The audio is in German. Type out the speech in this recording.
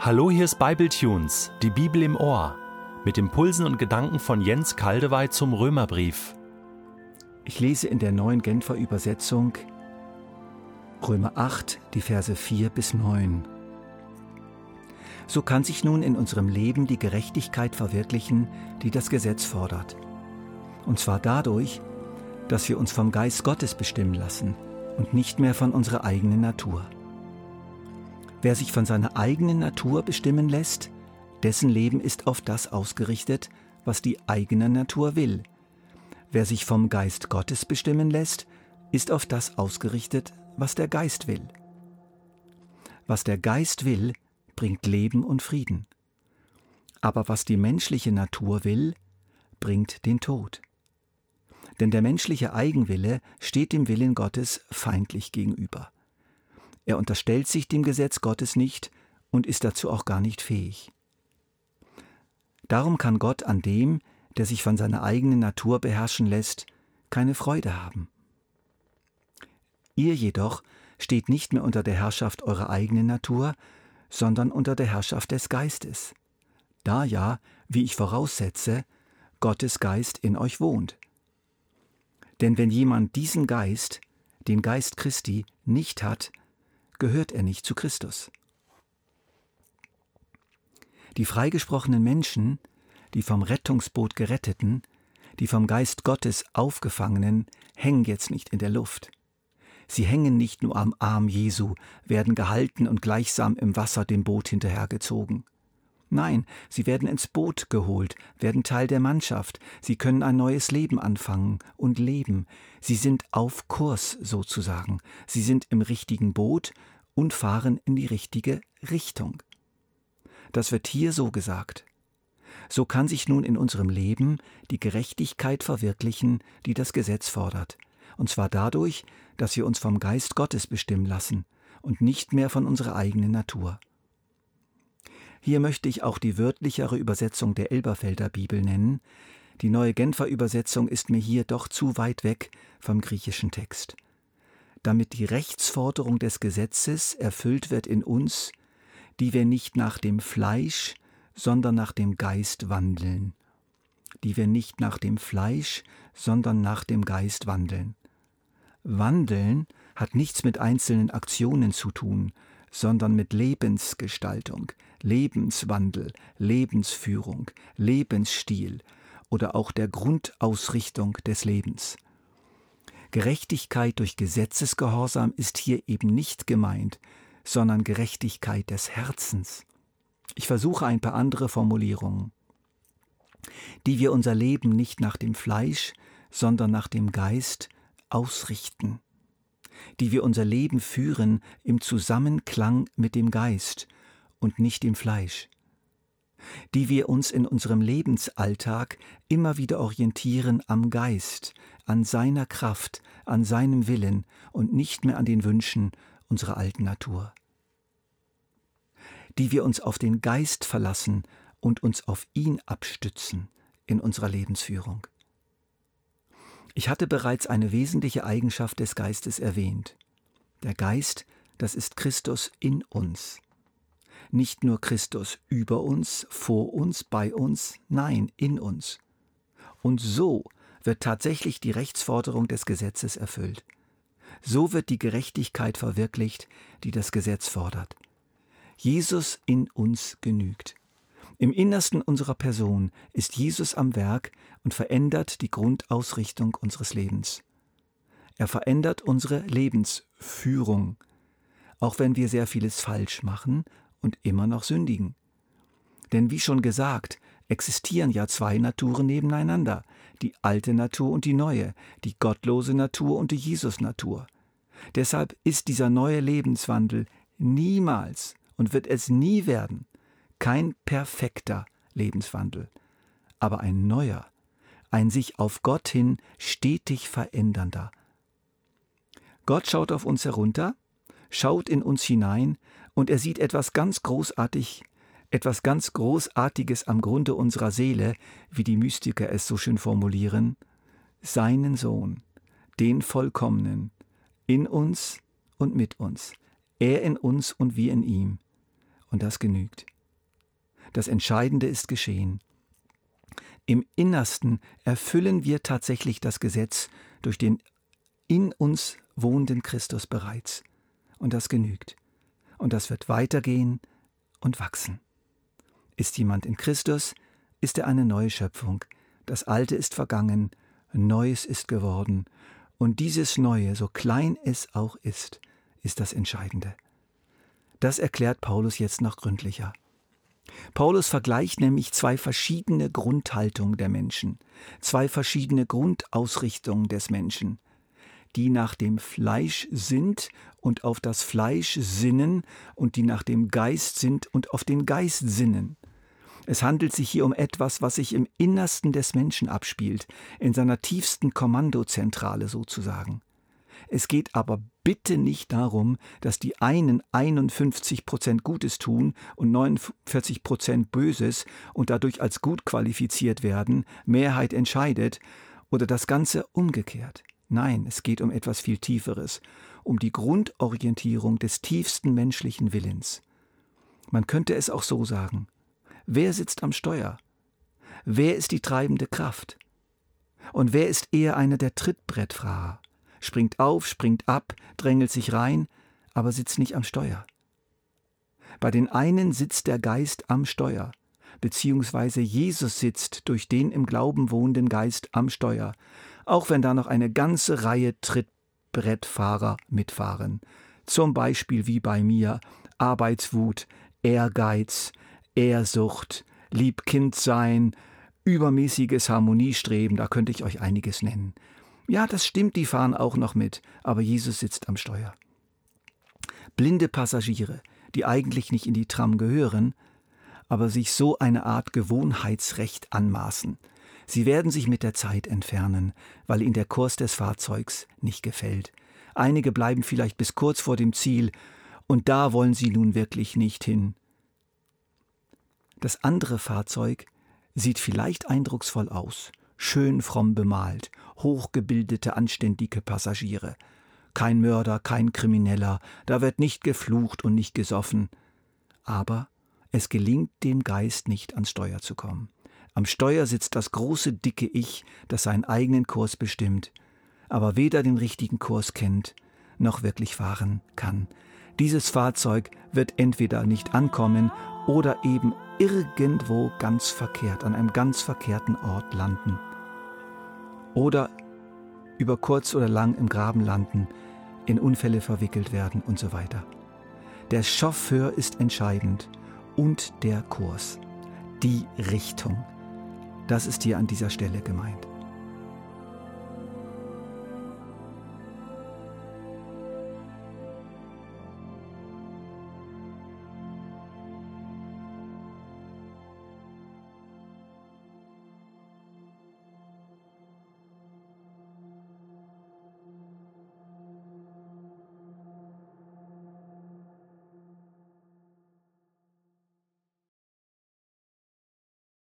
Hallo, hier ist Bibletunes, die Bibel im Ohr, mit Impulsen und Gedanken von Jens Kaldewey zum Römerbrief. Ich lese in der neuen Genfer Übersetzung Römer 8, die Verse 4 bis 9. So kann sich nun in unserem Leben die Gerechtigkeit verwirklichen, die das Gesetz fordert. Und zwar dadurch, dass wir uns vom Geist Gottes bestimmen lassen und nicht mehr von unserer eigenen Natur. Wer sich von seiner eigenen Natur bestimmen lässt, dessen Leben ist auf das ausgerichtet, was die eigene Natur will. Wer sich vom Geist Gottes bestimmen lässt, ist auf das ausgerichtet, was der Geist will. Was der Geist will, bringt Leben und Frieden. Aber was die menschliche Natur will, bringt den Tod. Denn der menschliche Eigenwille steht dem Willen Gottes feindlich gegenüber. Er unterstellt sich dem Gesetz Gottes nicht und ist dazu auch gar nicht fähig. Darum kann Gott an dem, der sich von seiner eigenen Natur beherrschen lässt, keine Freude haben. Ihr jedoch steht nicht mehr unter der Herrschaft eurer eigenen Natur, sondern unter der Herrschaft des Geistes. Da ja, wie ich voraussetze, Gottes Geist in euch wohnt. Denn wenn jemand diesen Geist, den Geist Christi, nicht hat, gehört er nicht zu Christus. Die freigesprochenen Menschen, die vom Rettungsboot geretteten, die vom Geist Gottes aufgefangenen, hängen jetzt nicht in der Luft. Sie hängen nicht nur am Arm Jesu, werden gehalten und gleichsam im Wasser dem Boot hinterhergezogen. Nein, sie werden ins Boot geholt, werden Teil der Mannschaft, sie können ein neues Leben anfangen und leben, sie sind auf Kurs sozusagen, sie sind im richtigen Boot und fahren in die richtige Richtung. Das wird hier so gesagt. So kann sich nun in unserem Leben die Gerechtigkeit verwirklichen, die das Gesetz fordert, und zwar dadurch, dass wir uns vom Geist Gottes bestimmen lassen und nicht mehr von unserer eigenen Natur. Hier möchte ich auch die wörtlichere Übersetzung der Elberfelder Bibel nennen. Die neue Genfer Übersetzung ist mir hier doch zu weit weg vom griechischen Text. Damit die Rechtsforderung des Gesetzes erfüllt wird in uns, die wir nicht nach dem Fleisch, sondern nach dem Geist wandeln. Die wir nicht nach dem Fleisch, sondern nach dem Geist wandeln. Wandeln hat nichts mit einzelnen Aktionen zu tun, sondern mit Lebensgestaltung, Lebenswandel, Lebensführung, Lebensstil oder auch der Grundausrichtung des Lebens. Gerechtigkeit durch Gesetzesgehorsam ist hier eben nicht gemeint, sondern Gerechtigkeit des Herzens. Ich versuche ein paar andere Formulierungen. Die wir unser Leben nicht nach dem Fleisch, sondern nach dem Geist ausrichten die wir unser Leben führen im Zusammenklang mit dem Geist und nicht dem Fleisch, die wir uns in unserem Lebensalltag immer wieder orientieren am Geist, an seiner Kraft, an seinem Willen und nicht mehr an den Wünschen unserer alten Natur, die wir uns auf den Geist verlassen und uns auf ihn abstützen in unserer Lebensführung. Ich hatte bereits eine wesentliche Eigenschaft des Geistes erwähnt. Der Geist, das ist Christus in uns. Nicht nur Christus über uns, vor uns, bei uns, nein, in uns. Und so wird tatsächlich die Rechtsforderung des Gesetzes erfüllt. So wird die Gerechtigkeit verwirklicht, die das Gesetz fordert. Jesus in uns genügt. Im Innersten unserer Person ist Jesus am Werk und verändert die Grundausrichtung unseres Lebens. Er verändert unsere Lebensführung, auch wenn wir sehr vieles falsch machen und immer noch sündigen. Denn wie schon gesagt, existieren ja zwei Naturen nebeneinander, die alte Natur und die neue, die gottlose Natur und die Jesus-Natur. Deshalb ist dieser neue Lebenswandel niemals und wird es nie werden kein perfekter Lebenswandel, aber ein neuer, ein sich auf Gott hin stetig verändernder. Gott schaut auf uns herunter, schaut in uns hinein und er sieht etwas ganz großartig, etwas ganz Großartiges am Grunde unserer Seele, wie die Mystiker es so schön formulieren, seinen Sohn, den Vollkommenen, in uns und mit uns, er in uns und wir in ihm Und das genügt. Das Entscheidende ist geschehen. Im Innersten erfüllen wir tatsächlich das Gesetz durch den in uns wohnenden Christus bereits. Und das genügt. Und das wird weitergehen und wachsen. Ist jemand in Christus, ist er eine neue Schöpfung. Das Alte ist vergangen, Neues ist geworden. Und dieses Neue, so klein es auch ist, ist das Entscheidende. Das erklärt Paulus jetzt noch gründlicher. Paulus vergleicht nämlich zwei verschiedene Grundhaltungen der Menschen, zwei verschiedene Grundausrichtungen des Menschen, die nach dem Fleisch sind und auf das Fleisch sinnen und die nach dem Geist sind und auf den Geist sinnen. Es handelt sich hier um etwas, was sich im Innersten des Menschen abspielt, in seiner tiefsten Kommandozentrale sozusagen. Es geht aber bitte nicht darum, dass die einen 51 Prozent Gutes tun und 49 Prozent Böses und dadurch als gut qualifiziert werden, Mehrheit entscheidet, oder das Ganze umgekehrt. Nein, es geht um etwas viel Tieferes, um die Grundorientierung des tiefsten menschlichen Willens. Man könnte es auch so sagen. Wer sitzt am Steuer? Wer ist die treibende Kraft? Und wer ist eher einer der Trittbrettfahrer? Springt auf, springt ab, drängelt sich rein, aber sitzt nicht am Steuer. Bei den einen sitzt der Geist am Steuer, beziehungsweise Jesus sitzt durch den im Glauben wohnenden Geist am Steuer, auch wenn da noch eine ganze Reihe Trittbrettfahrer mitfahren. Zum Beispiel wie bei mir Arbeitswut, Ehrgeiz, Ehrsucht, Liebkindsein, übermäßiges Harmoniestreben, da könnte ich euch einiges nennen. Ja, das stimmt, die fahren auch noch mit, aber Jesus sitzt am Steuer. Blinde Passagiere, die eigentlich nicht in die Tram gehören, aber sich so eine Art Gewohnheitsrecht anmaßen. Sie werden sich mit der Zeit entfernen, weil ihnen der Kurs des Fahrzeugs nicht gefällt. Einige bleiben vielleicht bis kurz vor dem Ziel, und da wollen sie nun wirklich nicht hin. Das andere Fahrzeug sieht vielleicht eindrucksvoll aus, schön fromm bemalt, hochgebildete, anständige Passagiere. Kein Mörder, kein Krimineller, da wird nicht geflucht und nicht gesoffen. Aber es gelingt dem Geist nicht ans Steuer zu kommen. Am Steuer sitzt das große, dicke Ich, das seinen eigenen Kurs bestimmt, aber weder den richtigen Kurs kennt, noch wirklich fahren kann. Dieses Fahrzeug wird entweder nicht ankommen oder eben irgendwo ganz verkehrt, an einem ganz verkehrten Ort landen. Oder über kurz oder lang im Graben landen, in Unfälle verwickelt werden und so weiter. Der Chauffeur ist entscheidend und der Kurs, die Richtung. Das ist hier an dieser Stelle gemeint.